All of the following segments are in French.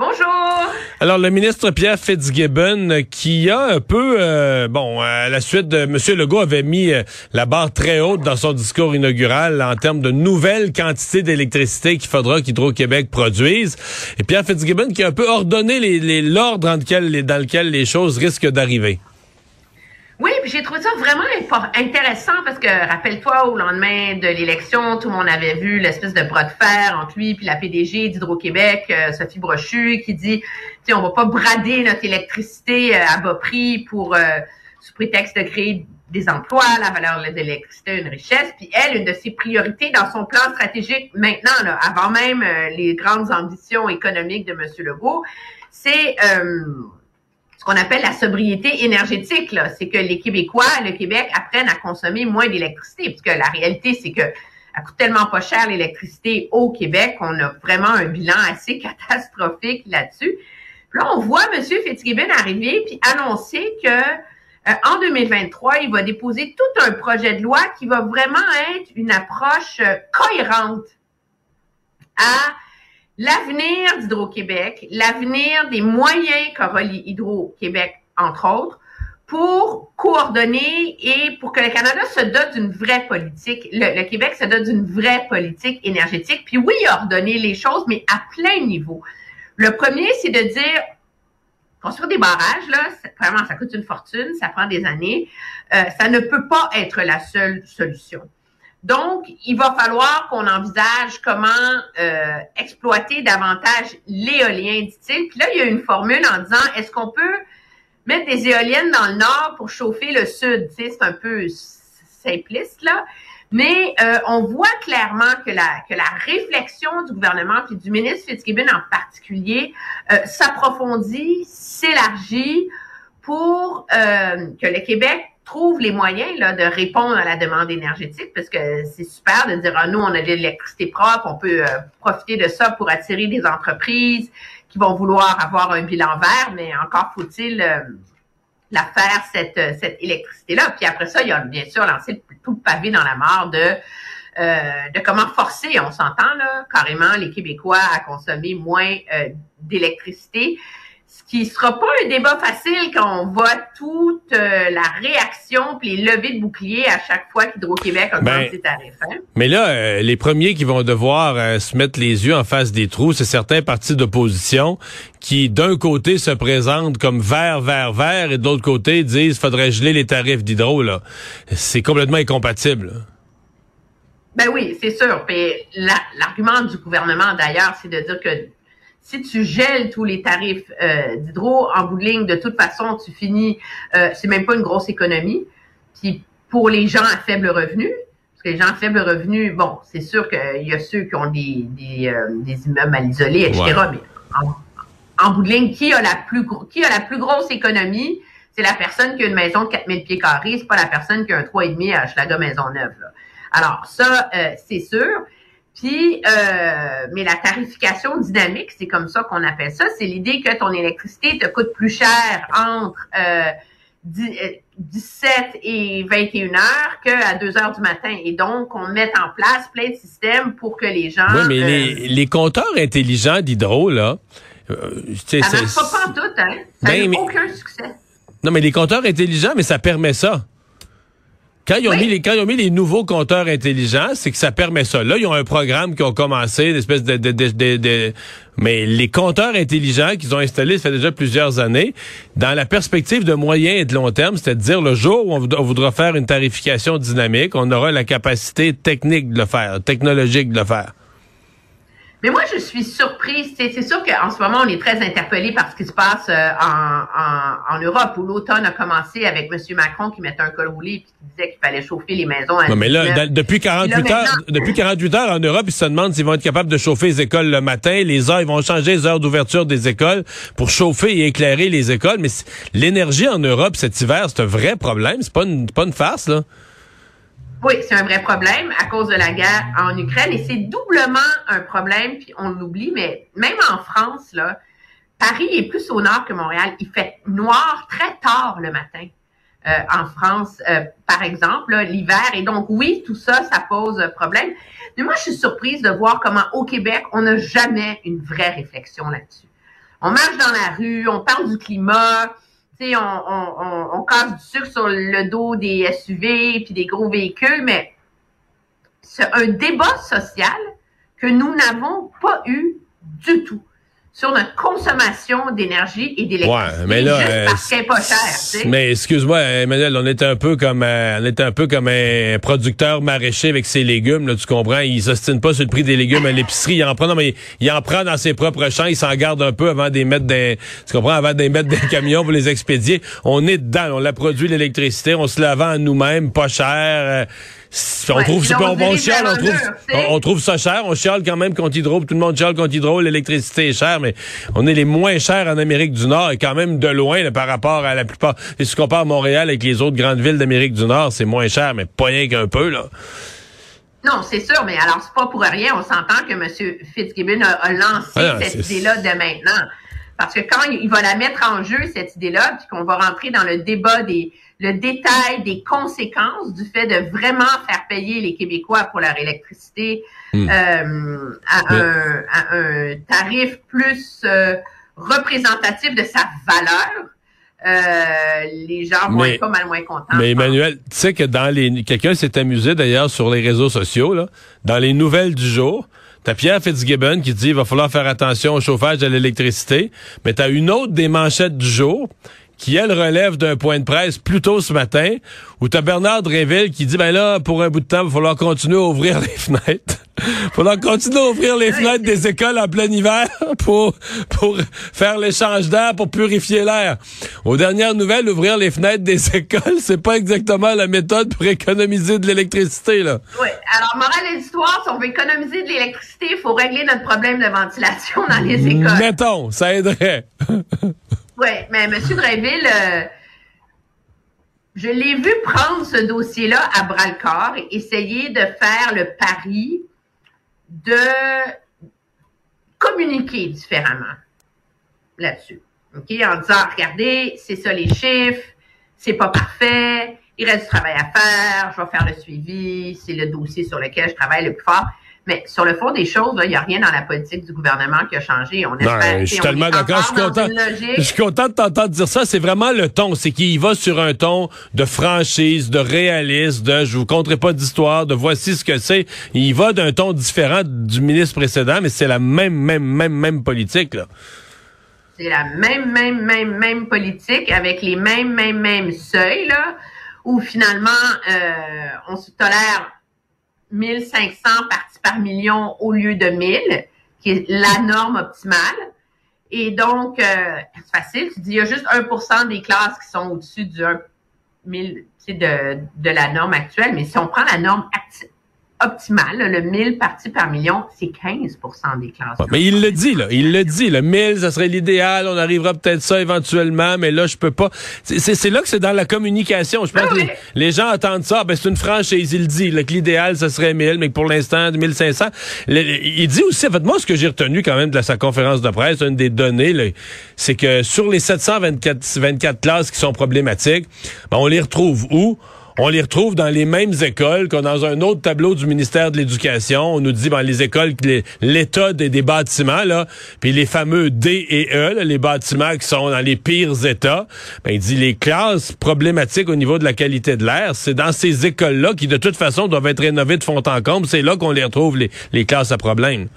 Bonjour! Alors, le ministre Pierre Fitzgibbon, euh, qui a un peu, euh, bon, à la suite de M. Legault avait mis euh, la barre très haute dans son discours inaugural en termes de nouvelles quantités d'électricité qu'il faudra qu'Hydro-Québec produise. Et Pierre Fitzgibbon qui a un peu ordonné les- les- l'ordre lequel, les- dans lequel les choses risquent d'arriver. Oui, puis j'ai trouvé ça vraiment intéressant parce que rappelle-toi au lendemain de l'élection, tout le monde avait vu l'espèce de bras de fer entre lui puis la PDG d'Hydro-Québec, euh, Sophie Brochu, qui dit, tu on va pas brader notre électricité euh, à bas prix pour euh, sous prétexte de créer des emplois, la valeur de l'électricité, une richesse. Puis elle, une de ses priorités dans son plan stratégique maintenant, là, avant même euh, les grandes ambitions économiques de M. Legault, c'est euh, ce qu'on appelle la sobriété énergétique. C'est que les Québécois, le Québec, apprennent à consommer moins d'électricité. Puisque la réalité, c'est que elle coûte tellement pas cher l'électricité au Québec qu'on a vraiment un bilan assez catastrophique là-dessus. Puis là, on voit M. Fitzgibbon arriver puis annoncer que euh, en 2023, il va déposer tout un projet de loi qui va vraiment être une approche euh, cohérente à l'avenir d'Hydro-Québec, l'avenir des moyens qu'aura Hydro-Québec, entre autres, pour coordonner et pour que le Canada se dote d'une vraie politique, le, Québec se dote d'une vraie politique énergétique. Puis oui, ordonner les choses, mais à plein niveau. Le premier, c'est de dire, construire des barrages, là, vraiment, ça coûte une fortune, ça prend des années. Euh, ça ne peut pas être la seule solution. Donc, il va falloir qu'on envisage comment euh, exploiter davantage l'éolien, dit-il. Puis là, il y a une formule en disant, est-ce qu'on peut mettre des éoliennes dans le nord pour chauffer le sud? C'est un peu simpliste, là. Mais euh, on voit clairement que la, réflexion du gouvernement puis du ministre Fitzgibbon en particulier euh, s'approfondit, s'élargit pour que le Québec trouve les moyens là, de répondre à la demande énergétique parce que c'est super de dire ah, nous on a de l'électricité propre, on peut euh, profiter de ça pour attirer des entreprises qui vont vouloir avoir un bilan vert, mais encore faut-il euh, la faire cette, euh, cette électricité-là. Puis après ça, il y a bien sûr lancé tout le pavé dans la mare de euh, de comment forcer, on s'entend là, carrément les Québécois à consommer moins euh, d'électricité. Ce qui sera pas un débat facile quand on voit toute euh, la réaction puis les levées de boucliers à chaque fois qu'Hydro-Québec augmente Ben, ses tarifs. hein? Mais là, euh, les premiers qui vont devoir euh, se mettre les yeux en face des trous, c'est certains partis d'opposition qui, d'un côté, se présentent comme vert, vert, vert, et de l'autre côté, disent faudrait geler les tarifs d'hydro. là. C'est complètement incompatible. là. Ben oui, c'est sûr. La- l'argument du gouvernement d'ailleurs, c'est de dire que si tu gèles tous les tarifs euh, d'hydro, en bout de ligne, de toute façon, tu finis, euh, c'est même pas une grosse économie. Puis pour les gens à faible revenu, parce que les gens à faible revenu, bon, c'est sûr qu'il y a ceux qui ont des, des, euh, des immeubles mal isolés, etc. Ouais. Mais en, en bout de ligne, qui a la plus qui a la plus grosse économie? C'est la personne qui a une maison de 4000 pieds carrés, c'est pas la personne qui a un 3,5 à Schlager Maisonneuve. Là. Alors, ça, euh, c'est sûr. Puis, euh, mais la tarification dynamique, c'est comme ça qu'on appelle ça. C'est l'idée que ton électricité te coûte plus cher entre euh, dix- euh, 17 et 21 heures qu'à 2 heures du matin. Et donc, on met en place plein de systèmes pour que les gens... Oui, mais euh, les, les compteurs intelligents d'hydro, là, euh, Ça marche pas en tout, hein? Ça Ben, n'a mais- aucun succès. Non, mais les compteurs intelligents, mais ça permet ça. Quand ils, ont Oui. mis les, quand ils ont mis les nouveaux compteurs intelligents, c'est que ça permet ça. Là, ils ont un programme qui ont commencé, une espèce de, de, de, de- Mais les compteurs intelligents qu'ils ont installés, ça fait déjà plusieurs années, dans la perspective de moyen et de long terme, c'est-à-dire le jour où on voudra faire une tarification dynamique, on aura la capacité technique de le faire, technologique de le faire. Mais moi, je suis surprise. C'est c'est sûr qu'en ce moment, on est très interpellé par ce qui se passe euh, en, en, en Europe, où l'automne a commencé avec M. Macron qui mettait un col roulé et qui disait qu'il fallait chauffer les maisons à Non, mais là, 19. dans- depuis 48 Puis là, heures, depuis 48 heures en Europe, ils se demandent s'ils vont être capables de chauffer les écoles le matin. Les heures, ils vont changer les heures d'ouverture des écoles pour chauffer et éclairer les écoles. Mais l'énergie en Europe cet hiver, c'est un vrai problème. C'est pas une, pas une farce, là. Oui, c'est un vrai problème à cause de la guerre en Ukraine et c'est doublement un problème, puis on l'oublie, mais même en France, là, Paris est plus au nord que Montréal. Il fait noir très tard le matin. Euh, en France, euh, par exemple, l'hiver. Et donc, oui, tout ça, ça pose problème. Mais moi, je suis surprise de voir comment au Québec, on n'a jamais une vraie réflexion là-dessus. On marche dans la rue, on parle du climat, on, casse du sucre sur le dos des SUV puis des gros véhicules, mais c'est un débat social que nous n'avons pas eu du tout sur notre consommation d'énergie et d'électricité. Ouais, mais là, juste parce qu'elle pas cher. Mais excuse-moi, Emmanuel, on est un peu comme euh, on est un peu comme un producteur maraîcher avec ses légumes, là, tu comprends? Il s'ostine pas sur le prix des légumes à l'épicerie. Il en prend, non, mais il en prend dans ses propres champs. Il s'en garde un peu avant les mettre dans, tu comprends? Avant les mettre des camions pour les expédier. On est dedans. On la produit l'électricité. On se la vend à nous-mêmes, pas cher. Euh, on trouve, on, chiale, on, trouve, on, trouve ça cher. On chiale quand même contre Hydro. Tout le monde chiale contre Hydro. L'électricité est chère, mais on est les moins chers en Amérique du Nord et quand même de loin par rapport à la plupart. Et si tu compares Montréal avec les autres grandes villes d'Amérique du Nord, c'est moins cher, mais pas rien qu'un peu, là. Non, c'est sûr, mais alors c'est pas pour rien. On s'entend que M. Fitzgibbon a, lancé ah cette idée-là de maintenant. Parce que quand il va la mettre en jeu, cette idée-là, puis qu'on va rentrer dans le débat des le détail des conséquences du fait de vraiment faire payer les Québécois pour leur électricité hmm. euh, à, un, tarif plus euh, représentatif de sa valeur. Euh, les gens vont être pas mal moins contents. Mais Emmanuel, tu sais que dans les quelqu'un s'est amusé d'ailleurs sur les réseaux sociaux là, dans les nouvelles du jour. T'as Pierre Fitzgibbon qui dit il va falloir faire attention au chauffage de l'électricité, mais t'as une autre des manchettes du jour qui, elle, relève d'un point de presse plus tôt ce matin, où tu as Bernard Dréville qui dit, ben là, pour un bout de temps, il va falloir continuer à ouvrir les fenêtres. Il falloir continuer à ouvrir les fenêtres des écoles en plein hiver pour, pour faire l'échange d'air, pour purifier l'air. Aux dernières nouvelles, ouvrir les fenêtres des écoles, c'est pas exactement la méthode pour économiser de l'électricité, là. Oui. Alors, morale de l'histoire, si on veut économiser de l'électricité, il faut régler notre problème de ventilation dans les écoles. Mettons, ça aiderait. Oui, mais M. Dreyville, euh, je l'ai vu prendre ce dossier-là à bras-le-corps et essayer de faire le pari de communiquer différemment là-dessus. OK? En disant, regardez, c'est ça les chiffres, c'est pas parfait, il reste du travail à faire, je vais faire le suivi, c'est le dossier sur lequel je travaille le plus fort. Mais sur le fond des choses, il n'y a rien dans la politique du gouvernement qui a changé. On espère, je suis tellement d'accord. Je suis content. Je suis content de t'entendre dire ça. C'est vraiment le ton. C'est qu'il va sur un ton de franchise, de réalisme, de je vous conterai pas d'histoire, de voici ce que c'est. Il va d'un ton différent du ministre précédent, mais c'est la même, même, même, même politique, là. C'est la même, même, même, même politique avec les mêmes, mêmes, mêmes seuils, là, où finalement, euh, on se tolère 1500 parties par million au lieu de 1000, qui est la norme optimale. Et donc, euh, c'est facile, tu dis, il y a juste 1% des classes qui sont au-dessus du 1 1000, de, de la norme actuelle, mais si on prend la norme optimal, le 1000 parties par million, c'est 15% des classes. mais il le dit, là. Il le dit. Le 1000, ça serait l'idéal. On arrivera peut-être ça éventuellement, mais là, je peux pas. C'est là que c'est dans la communication. Je pense ah que les, gens attendent ça. Ben, c'est une franchise. Il dit là, que l'idéal, ça serait 1000, mais que pour l'instant, 1500. il dit aussi, en fait, moi, ce que j'ai retenu quand même de sa conférence de presse, une des données, c'est que sur les 724 24 classes qui sont problématiques, ben, on les retrouve où? On les retrouve dans les mêmes écoles que dans un autre tableau du ministère de l'Éducation. On nous dit, ben, les écoles, l'état des, des, bâtiments, là, puis les fameux D et E, les bâtiments qui sont dans les pires états. Ben, il dit, les classes problématiques au niveau de la qualité de l'air, c'est dans ces écoles-là qui, de toute façon, doivent être rénovées de fond en comble. C'est là qu'on les retrouve, les, les classes à problème.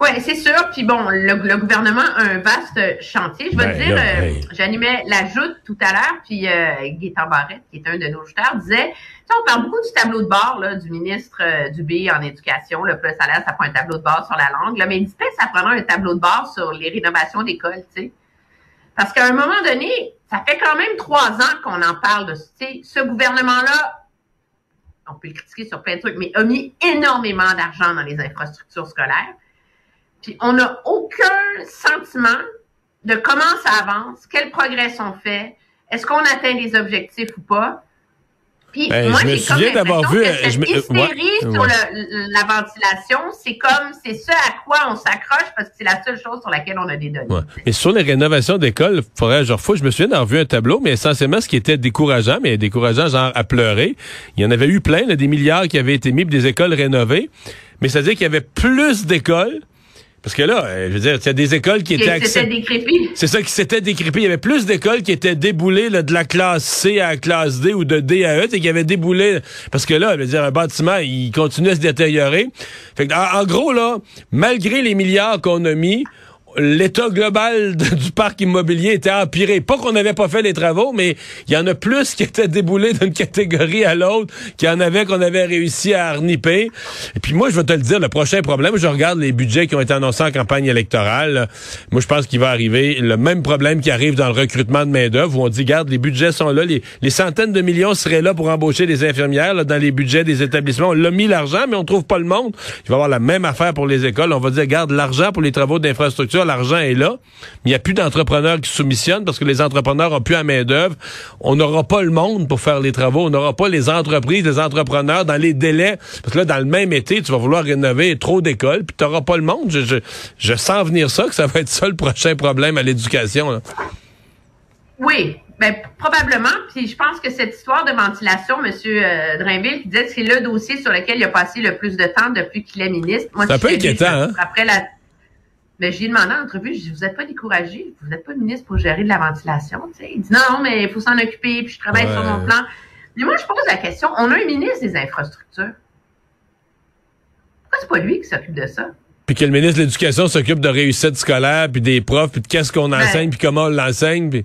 Oui, c'est sûr. Puis bon, le, gouvernement a un vaste chantier. Je vais te dire, euh, j'animais la joute tout à l'heure, puis euh, Gaétan Barrette, qui est un de nos jouteurs, disait, on parle beaucoup du tableau de bord là, du ministre euh, Dubé en éducation. Le plus salaire, ça prend un tableau de bord sur la langue. Là, mais il dit pas ça prend un tableau de bord sur les rénovations d'écoles, tu sais. Parce qu'à un moment donné, ça fait quand même trois ans qu'on en parle de ce gouvernement-là. On peut le critiquer sur plein de trucs, mais a mis énormément d'argent dans les infrastructures scolaires. Puis on n'a aucun sentiment de comment ça avance, quels progrès sont faits, est-ce qu'on atteint les objectifs ou pas. Puis Ben, moi, je me souviens d'avoir vu, que cette je me- hystérie ouais, sur ouais. le- la ventilation, c'est comme, c'est ce à quoi on s'accroche parce que c'est la seule chose sur laquelle on a des données. Ouais. Mais sur les rénovations d'écoles, faudrait je refouille, je me souviens d'avoir vu un tableau, mais essentiellement ce qui était décourageant, mais décourageant genre à pleurer, il y en avait eu plein, là, des milliards qui avaient été mis pour des écoles rénovées, mais c'est-à-dire qu'il y avait plus d'écoles, parce que là, euh, je veux dire, il y a des écoles qui étaient C'était décrépit. C'est ça qui s'était décrypé. Il y avait plus d'écoles qui étaient déboulées là, de la classe C à la classe D ou de D à E, et qui avaient déboulé parce que là, je veux dire, un bâtiment, il continue à se détériorer. Fait que, en, en gros, là, malgré les milliards qu'on a mis, l'état global du parc immobilier était empiré. Pas qu'on n'avait pas fait les travaux, mais il y en a plus qui étaient déboulés d'une catégorie à l'autre qu'il y en avait qu'on avait réussi à arniper. Et puis moi, je vais te le dire, le prochain problème, je regarde les budgets qui ont été annoncés en campagne électorale. Moi, je pense qu'il va arriver le même problème qui arrive dans le recrutement de main-d'œuvre où on dit, garde, les budgets sont là, les, les centaines de millions seraient là pour embaucher des infirmières là, dans les budgets des établissements. On l'a mis l'argent, mais on trouve pas le monde. Il va y avoir la même affaire pour les écoles. On va dire, garde, l'argent pour les travaux d'infrastructure, l'argent est là. Mais il n'y a plus d'entrepreneurs qui soumissionnent parce que les entrepreneurs ont plus à main-d'œuvre. On n'aura pas le monde pour faire les travaux. On n'aura pas les entreprises, les entrepreneurs dans les délais. Parce que là, dans le même été, tu vas vouloir rénover trop d'écoles, puis tu n'auras pas le monde. Je, je, je sens venir ça, que ça va être ça le prochain problème à l'éducation. Oui, ben, probablement. Puis je pense que cette histoire de ventilation, M. Euh, Drainville, qui disait que c'est le dossier sur lequel il a passé le plus de temps depuis qu'il est ministre. Moi, C'est un peu inquiétant, hein? Après la. Mais j'ai demandé en entrevue, je dis, vous n'êtes pas découragé, vous n'êtes pas ministre pour gérer de la ventilation. tu sais. Il dit non, mais il faut s'en occuper, puis je travaille Ouais. sur mon plan. Mais moi, je pose la question, on a un ministre des infrastructures. Pourquoi c'est pas lui qui s'occupe de ça? Puis que le ministre de l'Éducation s'occupe de réussite scolaire, puis des profs, puis de qu'est-ce qu'on enseigne, puis comment on l'enseigne. Puis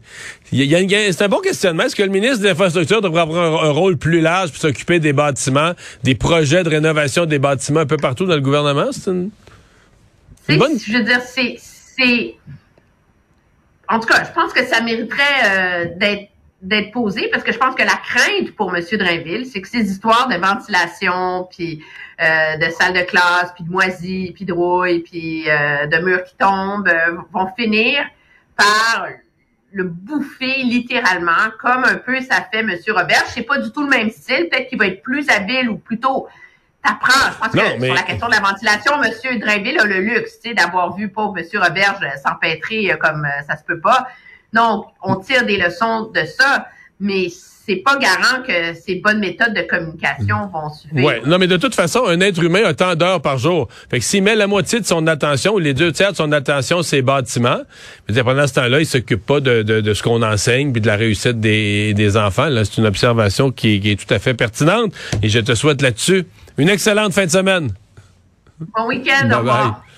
il y a une- c'est un bon questionnement. Est-ce que le ministre de l'Infrastructure devrait avoir un, un rôle plus large pour s'occuper des bâtiments, des projets de rénovation des bâtiments un peu partout dans le gouvernement? C'est une... Tu sais, Bonne- Je veux dire, c'est, c'est. En tout cas, je pense que ça mériterait euh, d'être d'être posé parce que je pense que la crainte pour M. Drainville, c'est que ces histoires de ventilation, puis euh, de salles de classe, puis de moisies, puis de rouille, puis euh, de murs qui tombent, euh, vont finir par le bouffer littéralement, comme un peu ça fait M. Robert. C'est pas du tout le même style. Peut-être qu'il va être plus habile ou plutôt t'apprends. Je pense Non, que mais- sur la question de la ventilation, M. Drainville a le luxe, tu sais, d'avoir vu pauvre M. Roberge s'empêtrer euh, comme euh, ça se peut pas. Donc, on tire des leçons de ça, mais c'est pas garant que ces bonnes méthodes de communication vont suffire. Ouais. Non, mais de toute façon, un être humain a tant d'heures par jour. Fait que s'il met la moitié de son attention ou les deux tiers de son attention ses bâtiments, dire, pendant ce temps-là, il s'occupe pas de, de, de ce qu'on enseigne puis de la réussite des, des enfants. Là, c'est une observation qui, qui est tout à fait pertinente et je te souhaite là-dessus une excellente fin de semaine. Bon week-end, au revoir. bye.